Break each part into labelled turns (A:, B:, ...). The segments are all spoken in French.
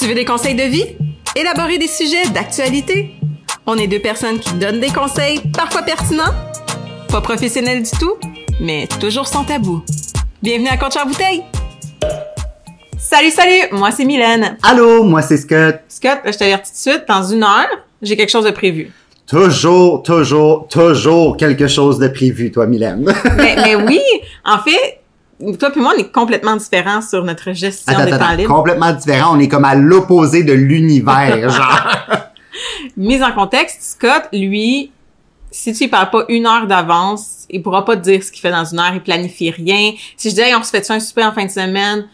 A: Tu veux des conseils de vie? Élaborer des sujets d'actualité? On est deux personnes qui donnent des conseils, parfois pertinents, pas professionnels du tout, mais toujours sans tabou. Bienvenue à Compte Bouteille! Salut, salut! Moi, c'est Mylène.
B: Allô, moi c'est Scott.
A: Scott, je t'avertis tout de suite, dans une heure, j'ai quelque chose de prévu.
B: Toujours, toujours, toujours quelque chose de prévu, toi, Mylène.
A: mais, mais oui, en fait, toi puis moi, on est complètement différents sur notre gestion
B: Attends,
A: des
B: attends,
A: temps libres.
B: complètement différent. On est comme à l'opposé de l'univers, genre.
A: Mise en contexte, Scott, lui, si tu lui parles pas une heure d'avance, il pourra pas te dire ce qu'il fait dans une heure, il planifie rien. Si je dis, hey, on se fait un super en fin de semaine?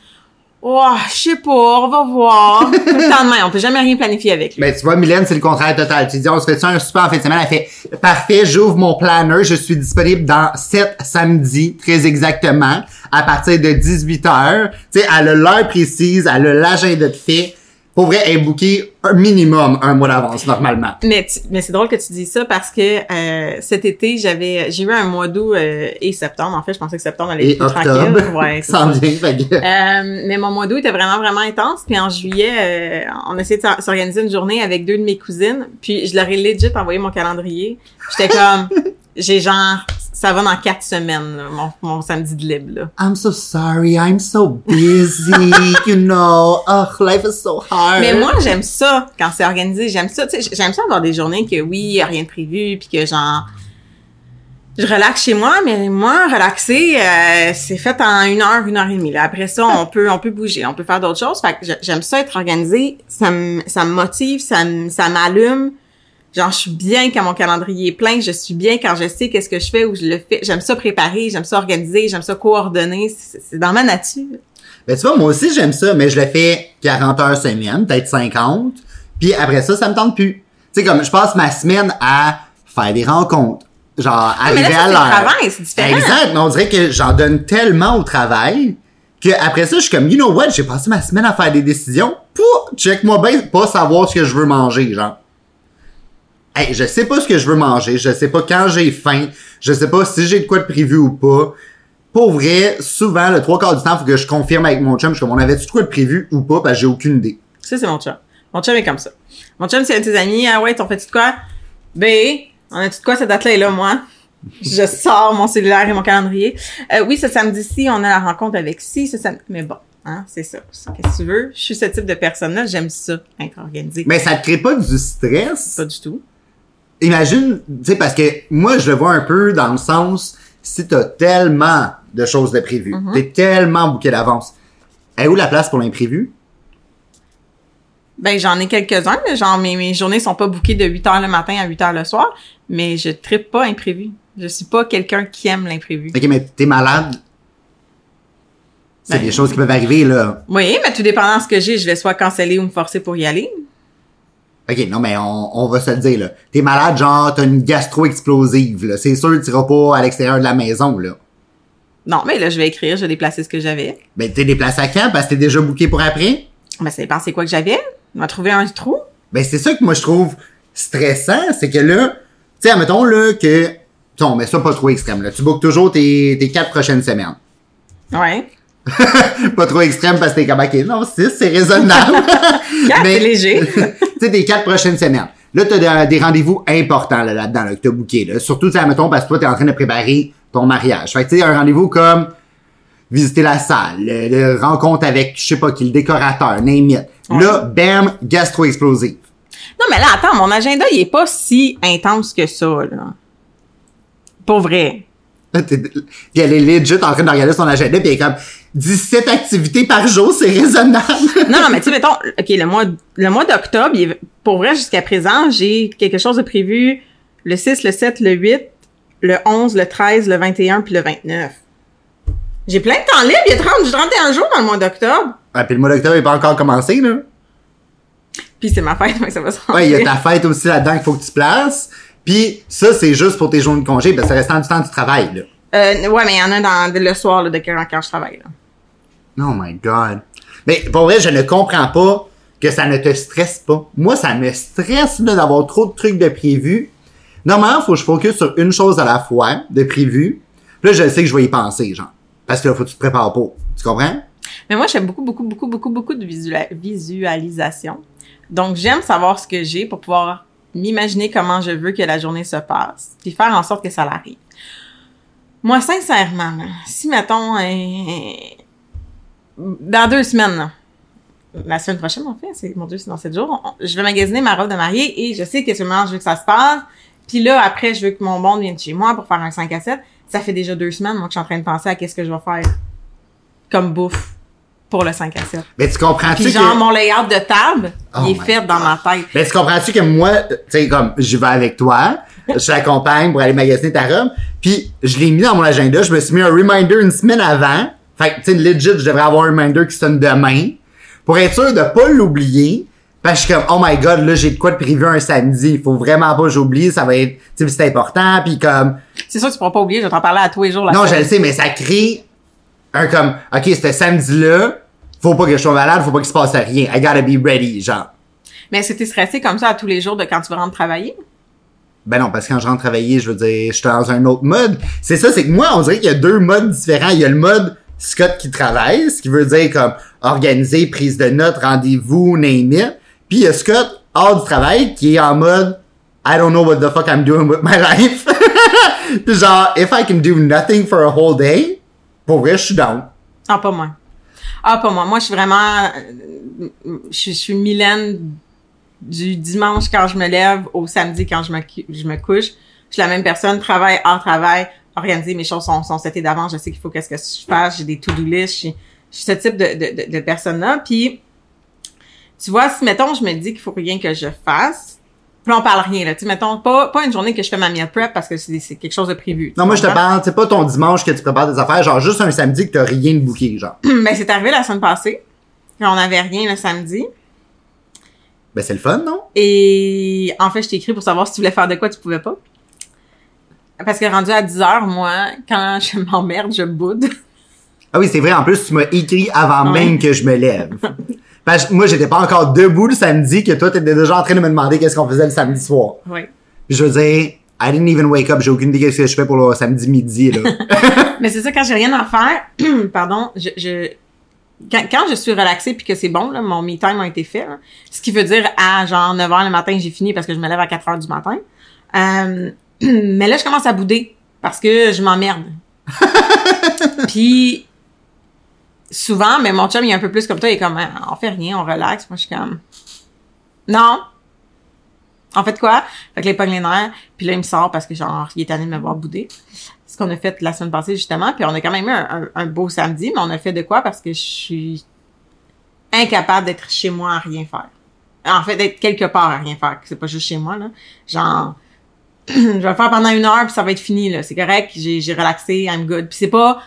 A: Oh, je sais pas, on va voir. Tout le temps de même, on peut jamais rien planifier avec lui.
B: Mais tu vois, Mylène, c'est le contraire total. Tu dis, on se fait ça un super en fin de semaine. Elle fait, parfait, j'ouvre mon planner. Je suis disponible dans 7 samedis, très exactement, à partir de 18 heures. Tu sais, elle a l'heure précise, elle a l'agenda de fait. Pour vrai, elle est bookée un minimum un mois d'avance, normalement.
A: Mais, c'est drôle que tu dis ça parce que euh, cet été, j'avais j'ai eu un mois d'août euh, et septembre. En fait, je pensais que septembre allait être tranquille. Ouais,
B: sans
A: ça.
B: bien, fait que-
A: Euh, mais mon mois d'août était vraiment, vraiment intense. Puis en juillet, euh, on a essayé de s'or- s'organiser une journée avec deux de mes cousines. Puis je leur ai legit envoyé mon calendrier. J'étais comme, j'ai genre, ça va dans quatre semaines, là, mon, mon samedi de libre. Là.
B: I'm so sorry, I'm so busy, you know. Oh, life is so hard.
A: Mais moi, j'aime ça quand c'est organisé. J'aime ça. tu sais, J'aime ça avoir des journées que oui, y a rien de prévu, puis que genre, je relaxe chez moi. Mais moi, relaxer, euh, c'est fait en une heure, une heure et demie. Là. Après ça, on peut, on peut bouger, on peut faire d'autres choses. Fait que j'a- j'aime ça être organisé. Ça me, ça me motive, ça me, ça m'allume. Genre, je suis bien quand mon calendrier est plein. Je suis bien quand je sais qu'est-ce que je fais ou je le fais. J'aime ça préparer, j'aime ça organiser, j'aime ça coordonner. C'est dans ma nature.
B: Ben, tu vois, moi aussi, j'aime ça, mais je le fais 40 heures semaine, peut-être 50. Puis après ça, ça me tente plus. Tu sais, comme, je passe ma semaine à faire des rencontres. Genre,
A: Ah,
B: arriver
A: là,
B: à l'heure.
A: travail, c'est différent.
B: Exact, mais on dirait que j'en donne tellement au travail que après ça, je suis comme, you know what, j'ai passé ma semaine à faire des décisions pour, check-moi bien, pas savoir ce que je veux manger, genre. Hey, je sais pas ce que je veux manger, je sais pas quand j'ai faim, je sais pas si j'ai de quoi de prévu ou pas. Pour vrai, souvent, le trois quarts du temps, faut que je confirme avec mon chum, je suis comme, on avait-tu de quoi de prévu ou pas, parce que j'ai aucune idée.
A: Ça, c'est mon chum. Mon chum est comme ça. Mon chum, c'est un de ses amis. Ah ouais, t'en fais-tu de quoi? Ben, on a-tu de quoi cette date-là est là, moi? Je sors mon cellulaire et mon calendrier. Euh, oui, ce samedi-ci, on a la rencontre avec si, ce samedi. Mais bon, hein, c'est ça. Qu'est-ce que tu veux? Je suis ce type de personne-là. J'aime ça, être organisé.
B: Mais ça te crée pas du stress?
A: Pas du tout.
B: Imagine, tu sais, parce que moi, je le vois un peu dans le sens, si t'as tellement de choses de prévues,
A: Mhm.
B: t'es tellement bouqué d'avance, est où la place pour l'imprévu?
A: Ben, j'en ai quelques-uns. Genre, mes, mes journées sont pas bouquées de 8 heures le matin à 8 heures le soir. Mais je tripe pas imprévu. Je suis pas quelqu'un qui aime l'imprévu.
B: Ok, mais t'es malade? C'est
A: Ben,
B: des choses qui peuvent arriver, là.
A: Oui, mais tout dépendant de ce que j'ai, je vais soit canceller ou me forcer pour y aller.
B: Ok, non, mais on, on va se le dire, là. T'es malade, genre, t'as une gastro explosive, là. C'est sûr, t'iras pas à l'extérieur de la maison, là.
A: Non, mais là, je vais écrire, je vais déplacer ce que j'avais.
B: Ben, t'es déplacé à quand? Parce que t'es déjà booké pour après?
A: Ben, ça dépend c'est quoi que j'avais? On va trouver un trou.
B: Ben, c'est ça que moi, je trouve stressant, c'est que là, tu sais, admettons, là, que, on met ça pas trop extrême, là. Tu bookes toujours tes, tes quatre prochaines semaines.
A: Ouais.
B: pas trop extrême parce que t'es comme, ok, non, six, c'est raisonnable.
A: Quatre,
B: Mais-
A: c'est léger.
B: tu sais, tes quatre prochaines semaines. Là, t'as des, des rendez-vous importants, là, là-dedans, là, que t'as booké, là. Surtout, tu sais, admettons, parce que toi, t'es en train de préparer ton mariage. Fait que, tu sais, un rendez-vous comme visiter la salle, le, le rencontre avec, je sais pas qui, le décorateur, name it. Là, bam, gastro-explosive.
A: non, mais là, attends, mon agenda, il est pas si intense que ça, là. Pour vrai.
B: Puis elle est legit en train de regarder son agenda, puis elle est comme 17 activités par jour, c'est raisonnable.
A: Non, non, mais tu sais, mettons, OK, le mois, le mois d'octobre, pour vrai, jusqu'à présent, j'ai quelque chose de prévu le 6, le 7, le 8, le 11, le 13, le 21, puis le 29. J'ai plein de temps libre. Il y a 30, j'ai 31 jours dans le mois d'octobre.
B: Ah, puis le mois d'octobre n'est pas encore commencé, là.
A: Puis c'est ma fête, donc ça va se
B: Ouais, il y a ta fête aussi là-dedans qu'il faut que tu places. Puis ça, c'est juste pour tes jours de congé, parce que restant du temps du travail, là.
A: Euh, ouais, mais il y en a dans, le soir, là, de quand, quand je travaille, là.
B: Oh my god. Mais pour vrai, je ne comprends pas que ça ne te stresse pas. Moi, ça me stresse d'avoir trop de trucs de prévu. Normalement, faut que je focus sur une chose à la fois, de prévu. Là, je sais que je vais y penser, genre. Parce que là, faut que tu te prépares pas. Tu comprends?
A: Mais moi, j'aime beaucoup, beaucoup, beaucoup, beaucoup, beaucoup de visual- visualisation. Donc, j'aime savoir ce que j'ai pour pouvoir m'imaginer comment je veux que la journée se passe, puis faire en sorte que ça l'arrive. Moi, sincèrement, si, mettons, euh, dans deux semaines, là, la semaine prochaine, en fait, c'est, mon Dieu, c'est dans sept jours, on- je vais magasiner ma robe de mariée et je sais que ce moment, je veux que ça se passe. Puis là, après, je veux que mon monde vienne chez moi pour faire un 5 à 7. Ça fait déjà deux semaines, moi, que je suis en train de penser à qu'est-ce que je vais faire comme bouffe pour le 5 à 7.
B: Mais tu comprends-tu
A: Puis
B: que...
A: genre, mon layout de table,
B: Oh
A: il est fait dans ma tête.
B: Mais tu comprends-tu que moi, tu sais, comme, je vais avec toi, je t'accompagne pour aller magasiner ta robe, puis je l'ai mis dans mon agenda, je me suis mis un reminder une semaine avant, fait que, tu sais, legit, je devrais avoir un reminder qui sonne demain, pour être sûr de pas l'oublier, parce que je suis comme, oh my god, là, j'ai de quoi de prévu un samedi, il faut vraiment pas que j'oublie, ça va être, tu sais, c'est important, puis comme,
A: C'est sûr que tu pourras pas oublier, je vais t'en parler à tous les jours. La
B: non, je le sais, mais ça crée un comme, ok, ce samedi-là, faut pas que je sois malade, faut pas qu'il se passe rien, I gotta be ready, genre.
A: Mais est-ce que t'es stressé comme ça à tous les jours de quand tu vas rentrer travailler?
B: Ben non, parce que quand je rentre travailler, je veux dire, je suis dans un autre mode. C'est ça, c'est que moi, on dirait qu'il y a deux modes différents. Il y a le mode Scott qui travaille, ce qui veut dire comme organiser, prise de notes, rendez-vous, name it. Puis il y a Scott hors du travail qui est en mode I don't know what the fuck I'm doing with my life. Puis genre, if I can do nothing for a whole day, pour vrai, je suis down.
A: Ah, pas moi. Ah, pas moi. Moi, je suis vraiment... Je suis- Mylène du dimanche quand je me lève au samedi quand je me, je me couche. Je suis la même personne, travail hors travail, organisé, mes choses sont, sont setées d'avance, je sais qu'il faut qu'est-ce que je fasse, j'ai des to-do list, je suis, je suis ce type de, de, de, de personne-là. Puis, tu vois, si, mettons, je me dis qu'il faut rien que je fasse, puis là, on parle rien, là. Tu sais, mettons, pas, pas une journée que je fais ma meal prep parce que c'est quelque chose de prévu.
B: Non, moi, je te parle, c'est pas ton dimanche que tu prépares des affaires, genre juste un samedi que t'as rien de booké, genre.
A: Ben, c'est arrivé la semaine passée. On avait rien le samedi.
B: Ben c'est le fun, non?
A: Et en fait, je t'ai écrit pour savoir si tu voulais faire de quoi tu pouvais pas. Parce que rendu à 10 heures, moi, quand je m'emmerde, je boude.
B: Ah oui, c'est vrai. En plus, tu m'as écrit avant
A: Ouais.
B: même que je me lève. Parce que moi, j'étais pas encore debout le samedi, que toi, t'étais déjà en train de me demander qu'est-ce qu'on faisait le samedi soir.
A: Oui.
B: Puis je veux dire, I didn't even wake up. J'ai aucune idée qu'est-ce que je fais pour le samedi midi, là.
A: Mais c'est ça, quand j'ai rien à faire, pardon, je, je quand, quand je suis relaxée puis que c'est bon, là, mon me time a été fait, là, ce qui veut dire à genre 9 h le matin, j'ai fini parce que je me lève à 4 h du matin. Euh, mais là, je commence à bouder parce que je m'emmerde. puis souvent, mais mon chum, il est un peu plus comme toi, il est comme, Ah, on fait rien, on relaxe. Moi, je suis comme, non. En fait quoi? Fait que les les nerfs, puis là, il me sort parce que genre, il est allé me voir bouder ce qu'on a fait la semaine passée justement, puis on a quand même eu un, un- un beau samedi, mais on a fait de quoi? Parce que je suis incapable d'être chez moi à rien faire. En fait, d'être quelque part à rien faire, c'est pas juste chez moi là. Genre, je vais le faire pendant une heure puis ça va être fini là. C'est correct, j'ai j'ai relaxé, I'm good. Puis c'est pas,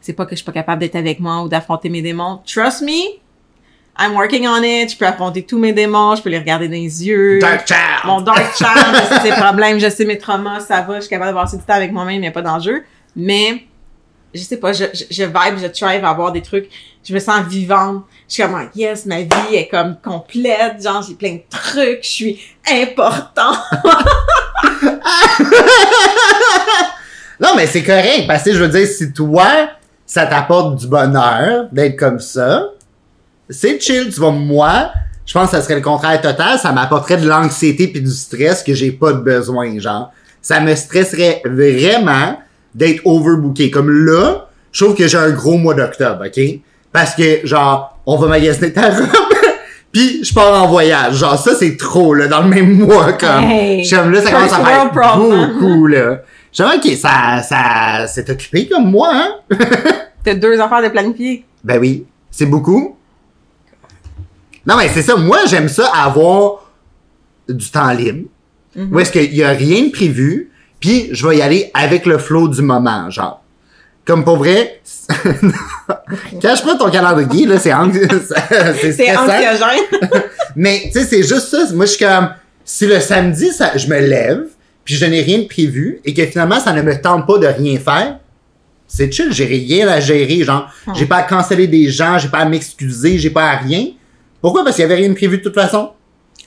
A: c'est pas que je suis pas capable d'être avec moi ou d'affronter mes démons. Trust me, I'm working on it. Je peux affronter tous mes démons, je peux les regarder dans les yeux.
B: Dark Child!
A: Mon dark child, je sais ses problèmes, je sais mes traumas, ça va, je suis capable de passer du temps avec moi-même, il n'y a pas d'enjeu. Mais, je sais pas, je, je, je vibe, je thrive à avoir des trucs, je me sens vivante. Je suis comme, ah, yes, ma vie est comme complète, genre, j'ai plein de trucs, je suis important.
B: Non, mais c'est correct, parce que je veux dire, si toi, ça t'apporte du bonheur d'être comme ça, c'est chill. Tu vois, moi, je pense que ça serait le contraire total. Ça m'apporterait de l'anxiété puis du stress que j'ai pas de besoin, genre. Ça me stresserait vraiment d'être overbooké. Comme là, je trouve que j'ai un gros mois d'octobre, OK? Parce que, genre, on va magasiner ta robe, puis je pars en voyage. Genre, ça, c'est trop, là, dans le même mois, comme.
A: Hey,
B: je suis comme là, ça commence à faire
A: problem.
B: beaucoup, là. Je suis comme, OK, ça, ça, c'est occupé comme moi, hein?
A: T'as deux affaires de planifier.
B: Ben oui, c'est beaucoup. Non, mais c'est ça. Moi, j'aime ça avoir du temps libre. Où est-ce qu'il y a rien de prévu, puis je vais y aller avec le flow du moment, genre. Comme pour vrai, cache pas ton calendrier, là, c'est anxi-
A: anxiogène.
B: Mais, tu sais, c'est juste ça. Moi, je suis comme, si le samedi, ça, je me lève, puis je n'ai rien de prévu, et que finalement, ça ne me tente pas de rien faire, c'est chill, j'ai rien à gérer, genre, j'ai pas à canceller des gens, j'ai pas à m'excuser, j'ai pas à rien. Pourquoi? Parce qu'il y avait rien de prévu de toute façon.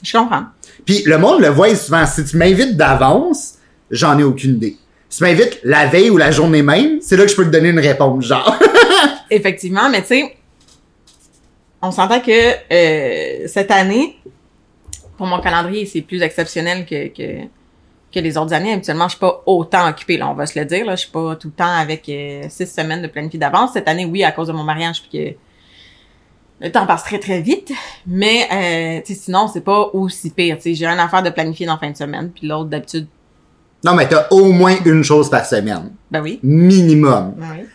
A: Je comprends.
B: Puis le monde le voit souvent. Si tu m'invites d'avance, j'en ai aucune idée. Tu m'invites la veille ou la journée même, c'est là que je peux te donner une réponse, genre.
A: Effectivement, mais tu sais, on s'entend que euh, cette année, pour mon calendrier, c'est plus exceptionnel que, que, que les autres années. Habituellement, je suis pas autant occupée, là, on va se le dire. Là. Je suis pas tout le temps avec euh, six semaines de planifié d'avance. Cette année, oui, à cause de mon mariage, puis que le temps passe très, très vite. Mais euh, sinon, c'est pas aussi pire. J'ai une affaire de planifier dans la fin de semaine, puis l'autre, d'habitude,
B: Non, mais t'as au moins une chose par semaine.
A: ben oui.
B: Minimum.
A: Ben oui.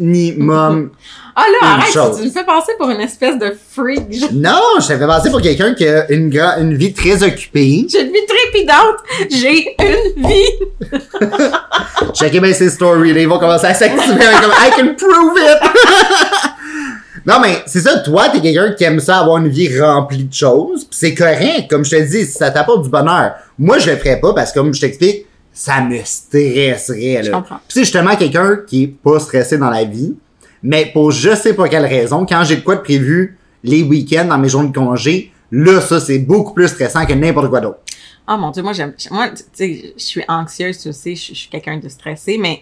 B: Minimum.
A: Ah là,
B: Une
A: arrête,
B: chose.
A: tu me fais passer pour une espèce de freak.
B: Non, je t'avais pensé pour quelqu'un qui a une, gra- une vie très occupée.
A: J'ai une vie trépidante. J'ai une vie.
B: Checkez bien ses stories, là, ils vont commencer à s'activer comme I can prove it! non, mais c'est ça, toi, t'es quelqu'un qui aime ça avoir une vie remplie de choses, pis c'est correct, comme je te dis, ça t'apporte du bonheur. Moi, je le ferais pas parce que, comme je t'explique, ça me stresserait,
A: Je
B: là.
A: comprends.
B: Pis c'est justement quelqu'un qui est pas stressé dans la vie, mais pour je sais pas quelle raison, quand j'ai de quoi de prévu les week-ends dans mes journées de congé, là, ça, c'est beaucoup plus stressant que n'importe quoi d'autre.
A: Oh mon dieu, moi j'aime. Moi, tu sais, je suis anxieuse, tu sais, je je suis quelqu'un de stressé, mais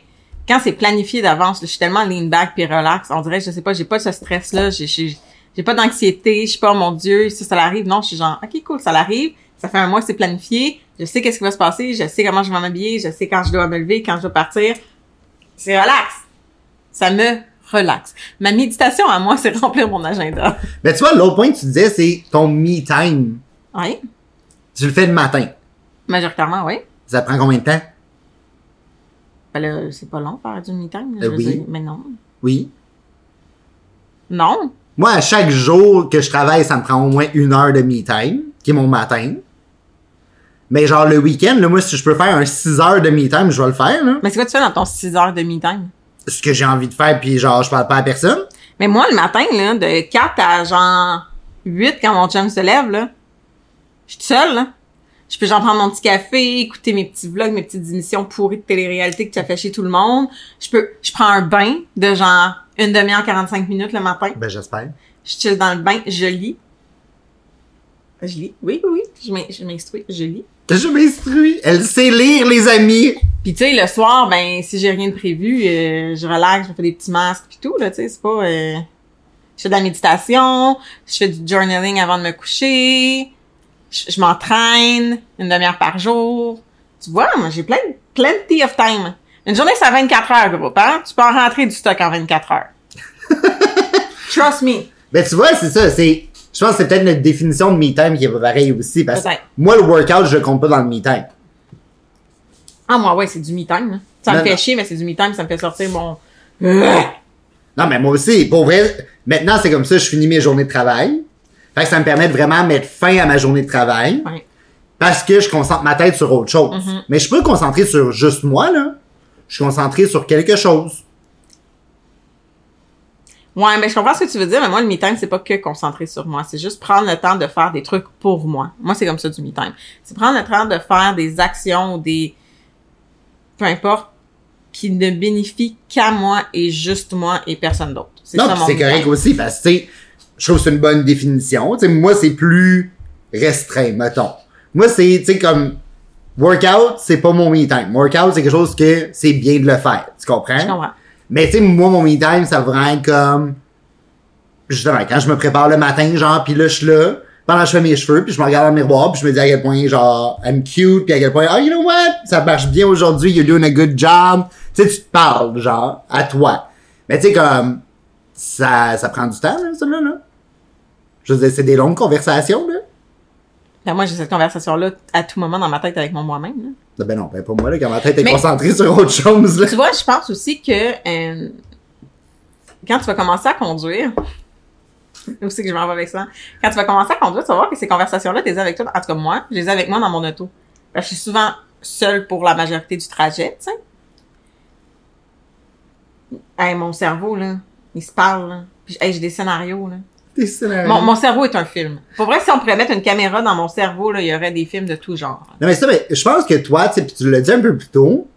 A: quand c'est planifié d'avance, je suis tellement lean back puis relax, on dirait, je sais pas, j'ai pas ce stress-là, j'ai j'ai j'ai pas d'anxiété, je suis pas, oh mon dieu, si ça l'arrive, non, je suis genre, ok, cool, ça l'arrive, ça fait un mois que c'est planifié, je sais qu'est-ce qui va se passer, je sais comment je vais m'habiller, je sais quand je dois me lever, quand je dois partir. C'est relax. Ça me relaxe. Ma méditation à moi, c'est remplir mon agenda.
B: Mais tu vois, l'autre point que tu disais, c'est ton me time.
A: Oui,
B: Tu le fais le matin.
A: majoritairement, oui.
B: Ça prend combien de temps?
A: Ben là, c'est pas long faire du me time, là,
B: Euh,
A: je veux
B: oui.
A: dire, mais non.
B: Oui.
A: Non?
B: Moi, à chaque jour que je travaille, ça me prend au moins une heure de me time, qui est mon matin. Mais genre le week-end, là, moi, si je peux faire un 6 heures de me time, je vais le faire, là.
A: Mais c'est quoi tu fais dans ton 6 heures de me time?
B: Ce que j'ai envie de faire, puis genre, je parle pas à personne.
A: Mais moi, le matin, là, de 4 à genre 8, quand mon chum se lève, là, je suis seule, là. Je peux genre prendre mon petit café, écouter mes petits vlogs, mes petites émissions pourries de télé-réalité que tu as fait chez tout le monde. Je peux, je prends un bain de genre une demi-heure, 45 minutes le matin.
B: Ben, j'espère.
A: Je chill dans le bain, je lis. Je lis. Oui, oui, oui. Je m'in- je m'instruis, je lis.
B: Je m'instruis. Elle sait lire, les amis.
A: Puis tu sais, le soir, ben si j'ai rien de prévu, euh, je relaxe, je me fais des petits masques puis tout là, tu sais, c'est pas. euh, Je fais de la méditation, je fais du journaling avant de me coucher, je, je m'entraîne une demi-heure par jour. Tu vois, moi j'ai plein, plenty of time. Une journée c'est à 24 heures, groupe, hein? Tu peux en rentrer du stock en 24 heures. Trust me.
B: Ben, tu vois, c'est ça, c'est... Je pense que c'est peut-être notre définition de me time qui est pas pareille aussi, parce que moi, le workout, je le compte pas dans le me time.
A: Ah moi ouais, c'est du me time. là. Ça me fait
B: non.
A: chier, mais c'est du me time, ça me fait sortir mon.
B: Non, mais moi aussi, pour vrai, maintenant, c'est comme ça, je finis mes journées de travail. Fait que ça me permet de vraiment mettre fin à ma journée de travail. Parce que je concentre ma tête sur autre chose.
A: Mhm.
B: Mais je peux me concentrer sur juste moi, là. Je suis concentré sur quelque chose.
A: Ouais, mais je comprends ce que tu veux dire, mais moi, le me time, c'est pas que concentrer sur moi. C'est juste prendre le temps de faire des trucs pour moi. Moi, c'est comme ça du me time. C'est prendre le temps de faire des actions ou des, peu importe, qui ne bénéficient qu'à moi et juste moi et personne d'autre. C'est
B: Non,
A: ça mon
B: c'est correct aussi, parce que, tu sais, je trouve que c'est une bonne définition. Moi, c'est plus restreint, mettons. Moi, c'est, tu sais, comme, workout, c'est pas mon me time. Workout, c'est quelque chose que c'est bien de le faire. Tu comprends?
A: Je comprends.
B: Mais tu sais, moi, mon me time, ça va vraiment être comme... Justement, quand je me prépare le matin, genre, puis là, je suis là, pendant que je fais mes cheveux, puis je me regarde dans le miroir, puis je me dis à quel point, genre, I'm cute, puis à quel point, oh, you know what? Ça marche bien aujourd'hui, you're doing a good job. Tu sais, tu te parles, genre, à toi. Mais tu sais, comme, ça, ça prend du temps, là, ça, là, là. Je veux c'est des longues conversations, là.
A: Ben, moi, j'ai cette conversation-là à tout moment dans ma tête avec mon moi-même. là.
B: Ben non, ben pas moi, là, quand ma tête est
A: Mais-
B: concentrée sur autre chose, là.
A: Tu vois, je pense aussi que euh, quand tu vas commencer à conduire, c'est que je m'en vais avec ça? Quand tu vas commencer à conduire, tu vas voir que ces conversations-là, tu les as avec toi. En tout cas, moi, je les ai avec moi dans mon auto. Parce que je suis souvent seule pour la majorité du trajet, tu sais. Hey, mon cerveau, là, il se parle, là. Puis, hey, j'ai des scénarios, là.
B: Des scénarios.
A: Mon, mon cerveau est un film. Pour vrai, si on pourrait mettre une caméra dans mon cerveau, là, il y aurait des films de tout genre.
B: Non, mais ça, mais je pense que toi, tu tu l'as dit un peu plus tôt,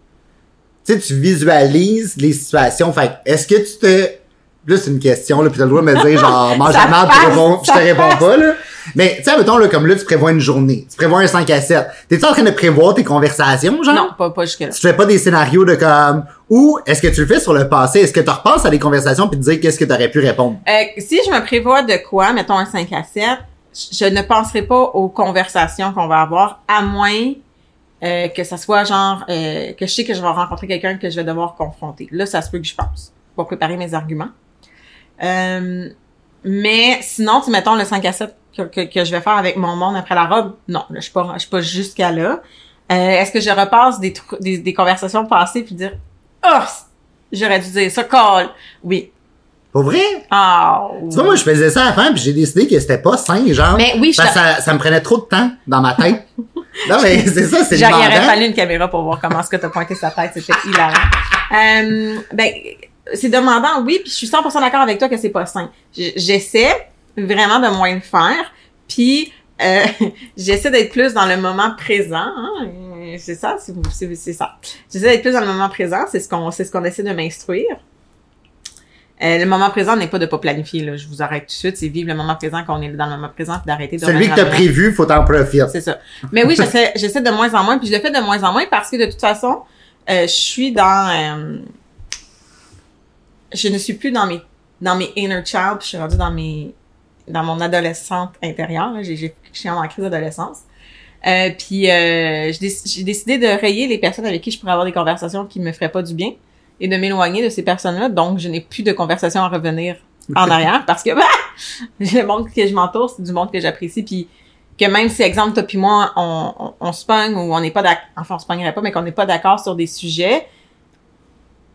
B: tu sais, tu visualises les situations. Fait que est-ce que tu te Là, c'est une question, là, puis t'as le droit de me dire, genre, mange la je te réponds pas, là. Mais, tu sais, mettons, là, comme là, tu prévois une journée. Tu prévois un 5 à 7. T'es-tu en train de prévoir tes conversations, genre?
A: Non, pas, pas jusque-là.
B: Tu fais pas des scénarios de comme, ou est-ce que tu le fais sur le passé? Est-ce que tu repenses à des conversations puis te dire qu'est-ce que t'aurais pu répondre?
A: Euh, si je me prévois de quoi, mettons un 5 à 7, je ne penserai pas aux conversations qu'on va avoir, à moins euh, que ça soit genre euh, que je sais que je vais rencontrer quelqu'un que je vais devoir confronter. Là, ça se peut que je pense pour préparer mes arguments. Euh, mais sinon, tu mettons le 5 à 7 que, que, que je vais faire avec mon monde après la robe, non, là, je suis pas, je suis pas jusqu'à là. Euh, Est-ce que je repasse des, des, des conversations passées puis dire Oh, j'aurais dû dire ça, call. Oui.
B: Pour vrai?
A: Ah.
B: Tu vois, moi, je faisais ça avant puis j'ai décidé que c'était pas sain, genre.
A: Mais oui, je
B: Parce que ça, ça me prenait trop de temps dans ma tête. non, mais c'est ça, c'est
A: Genre, il aurait
B: demandant.
A: fallu une caméra pour voir comment est-ce que t'as pointé sa tête. C'était hilarant. Euh, ben, c'est demandant, oui, puis je suis 100% d'accord avec toi que c'est pas sain. J'essaie vraiment de moins le faire, puis euh, j'essaie d'être plus dans le moment présent. Hein, c'est ça, c'est ça. J'essaie d'être plus dans le moment présent. C'est ce qu'on c'est ce qu'on essaie de m'instruire. Euh, le moment présent n'est pas de pas planifier. Là. Je vous arrête tout de suite. C'est vivre le moment présent quand on est dans le moment présent, puis d'arrêter de
B: Celui que t'as prévu, faut t'en profiter.
A: C'est ça. Mais oui, j'essaie, j'essaie de moins en moins, puis je le fais de moins en moins parce que de toute façon, euh, je suis dans, euh, je ne suis plus dans mes, dans mes inner child, puis je suis rendue dans mes, dans mon adolescente intérieure. J'ai, j'ai, je suis en crise d'adolescence. Euh, puis euh, j'ai décidé de rayer les personnes avec qui je pourrais avoir des conversations qui me feraient pas du bien et de m'éloigner de ces personnes-là. Donc, je n'ai plus de conversations à revenir en arrière parce que bah, le monde que je m'entoure, c'est du monde que j'apprécie. Puis que même si, exemple, toi puis moi, on, on, on se pogne ou on n'est pas d'accord, enfin, on se pognerait pas, mais qu'on n'est pas d'accord sur des sujets,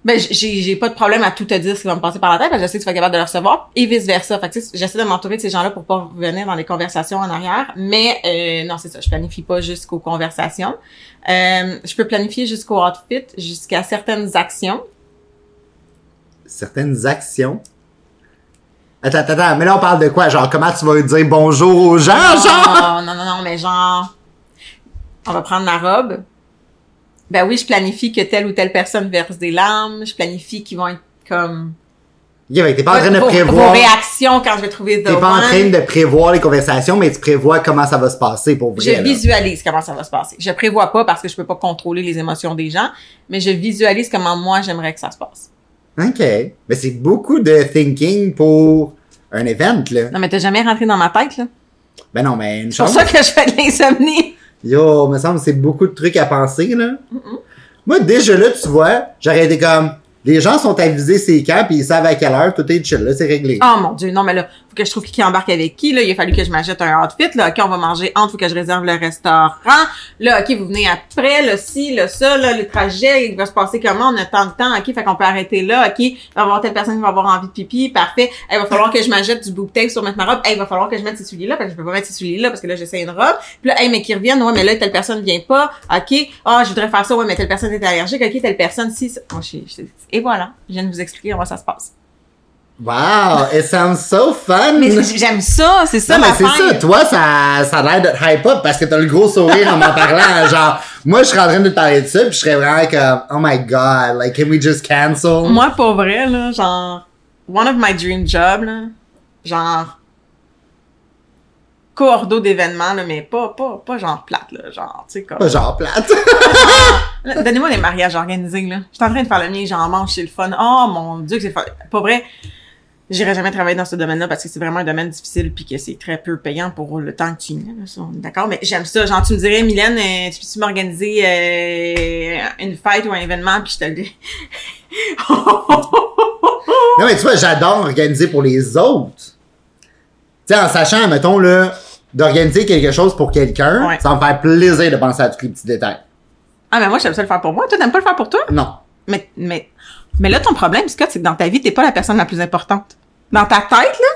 A: ben, j'ai, pas de problème à tout te dire ce qui va me passer par la tête, parce que je sais que tu vas être capable de le recevoir, et vice-versa. Fait que, j'essaie de m'entourer de ces gens-là pour pas revenir dans les conversations en arrière, mais euh, non, c'est ça, je planifie pas jusqu'aux conversations. Euh, je peux planifier jusqu'au outfit, jusqu'à certaines actions.
B: Certaines actions? Attends, attends, attends, mais là, on parle de quoi? Genre, comment tu vas dire bonjour aux gens, genre?
A: Non, non, non, non, mais genre, on va prendre la robe. Ben oui, je planifie que telle ou telle personne verse des larmes. Je planifie qu'ils vont être comme...
B: Yeah, t'es pas en train de
A: vos,
B: prévoir.
A: vos réactions quand je vais trouver The
B: T'es pas en train de prévoir les conversations, mais tu prévois comment ça va se passer pour vrai.
A: Je
B: là.
A: visualise comment ça va se passer. Je prévois pas parce que je peux pas contrôler les émotions des gens, mais je visualise comment moi j'aimerais que ça se passe.
B: OK. Mais c'est beaucoup de thinking pour un event, là.
A: Non, mais t'es jamais rentré dans ma tête, là.
B: Ben non, mais une
A: C'est pour
B: chance.
A: ça que je fais de l'insomnie.
B: Yo, me semble c'est beaucoup de trucs à penser, là. Moi, déjà là, tu vois, j'aurais été comme, les gens sont avisés c'est quand, puis ils savent à quelle heure, tout est chill, là, c'est réglé.
A: Oh mon dieu, non mais là, que je trouve qui embarque avec qui là, il a fallu que je m'achète un outfit là, OK, on va manger entre, faut que je réserve le restaurant. Là, OK, vous venez après, là ci, là ça, là le trajet, il va se passer comment, on a tant de temps, OK, fait qu'on peut arrêter là, OK, il va y avoir telle personne qui va avoir envie de pipi, parfait. Il va falloir que je m'achète du bouc tape sur mettre ma robe. Hey, il va falloir que je mette ces souliers là parce que je peux pas mettre ces souliers là parce que là j'essaie une robe. Puis là, hey, mais qui reviennent, ouais, mais là telle personne vient pas. OK, ah, je voudrais faire ça, ouais, mais telle personne est allergique. OK, telle personne si ça- Moi, je je- et voilà, je viens de vous expliquer comment ça se passe.
B: Wow, it sounds so fun!
A: Mais j'aime ça, c'est ça
B: non, mais c'est ça, toi, ça, ça a l'air de te hype up parce que t'as le gros sourire en m'en parlant. Genre, moi, je serais en train de te parler de ça, puis je serais vraiment comme, oh my god, like, can we just cancel?
A: Moi, pour vrai, là, genre, one of my dream jobs, là, genre, cordeau d'événements, là, mais pas, pas, pas genre plate, là, genre, tu sais, comme...
B: Pas genre plate.
A: Donnez-moi les mariages organisés, là. Je suis en train de faire le mien, j'en mange, c'est le fun. Oh, mon Dieu, que c'est fun. Pas vrai, j'irai jamais travailler dans ce domaine-là parce que c'est vraiment un domaine difficile puis que c'est très peu payant pour le temps que tu y mets, là, ça, on est d'accord? Mais j'aime ça. Genre, tu me dirais, Mylène, euh, tu peux-tu m'organiser euh, une fête ou un événement puis je te le dis?
B: non, mais tu vois, j'adore organiser pour les autres. Tu sais, en sachant, mettons, là, d'organiser quelque chose pour quelqu'un,
A: Ouais.
B: ça va me faire plaisir de penser à tous les petits détails.
A: Ah, mais moi, j'aime ça le faire pour moi. Toi, t'aimes pas le faire pour toi?
B: Non.
A: Mais, mais, mais là, ton problème, Scott, c'est que dans ta vie, t'es pas la personne la plus importante. Dans ta tête, là,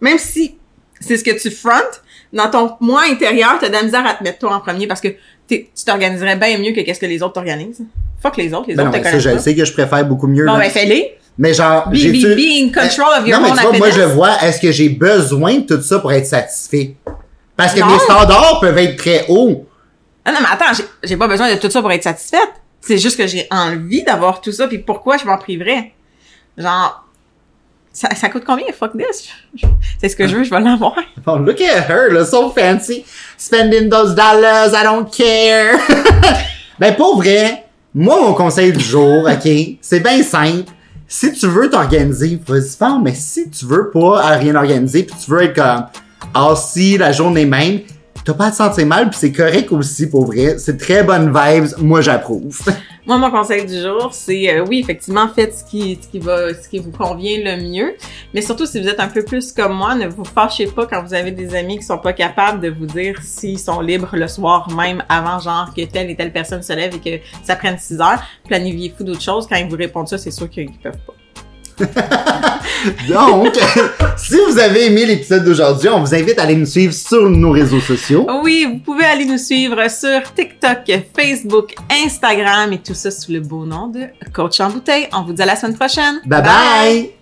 A: même si c'est ce que tu frontes, dans ton moi intérieur, t'as de la misère à te mettre toi en premier parce que tu t'organiserais bien mieux que qu'est-ce que les autres t'organisent. Fuck les autres, les
B: Ben non,
A: autres te
B: mais ça,
A: connaissent
B: je sais que je préfère beaucoup mieux.
A: Bon,
B: là.
A: ben, fais-les.
B: Mais genre,
A: Be,
B: j'ai
A: be, be in control of your
B: non, mais tu vois, moi, je vois, est-ce que j'ai besoin de tout ça pour être satisfait? Parce que
A: Non.
B: mes standards peuvent être très hauts.
A: Ah non, mais attends, j'ai pas besoin de tout ça pour être satisfaite. C'est juste que j'ai envie d'avoir tout ça, puis pourquoi je m'en priverais? Genre, Ça, ça coûte combien, fuck this? C'est ce que je veux, je vais l'avoir.
B: Oh, look at her, là, so fancy. Spending those dollars, I don't care. ben, pour vrai, moi, mon conseil du jour, OK, c'est bien simple. Si tu veux t'organiser, vas-y fort, mais si tu veux pas rien organiser, puis tu veux être comme assis la journée même, t'as pas à te sentir mal, puis c'est correct aussi, pour vrai. C'est très bonne vibes, moi j'approuve.
A: Moi, mon conseil du jour, c'est euh, oui, effectivement, faites ce qui, ce qui va, ce qui vous convient le mieux. Mais surtout, si vous êtes un peu plus comme moi, ne vous fâchez pas quand vous avez des amis qui sont pas capables de vous dire s'ils sont libres le soir même avant, genre, que telle et telle personne se lève et que ça prenne 6 heures. Planifiez-vous d'autres choses. Quand ils vous répondent ça, c'est sûr qu'ils peuvent pas.
B: Donc, si vous avez aimé l'épisode d'aujourd'hui, on vous invite à aller nous suivre sur nos réseaux sociaux.
A: Oui, vous pouvez aller nous suivre sur TikTok, Facebook, Instagram et tout ça sous le beau nom de Coach en bouteille. On vous dit à la semaine prochaine.
B: bye. bye.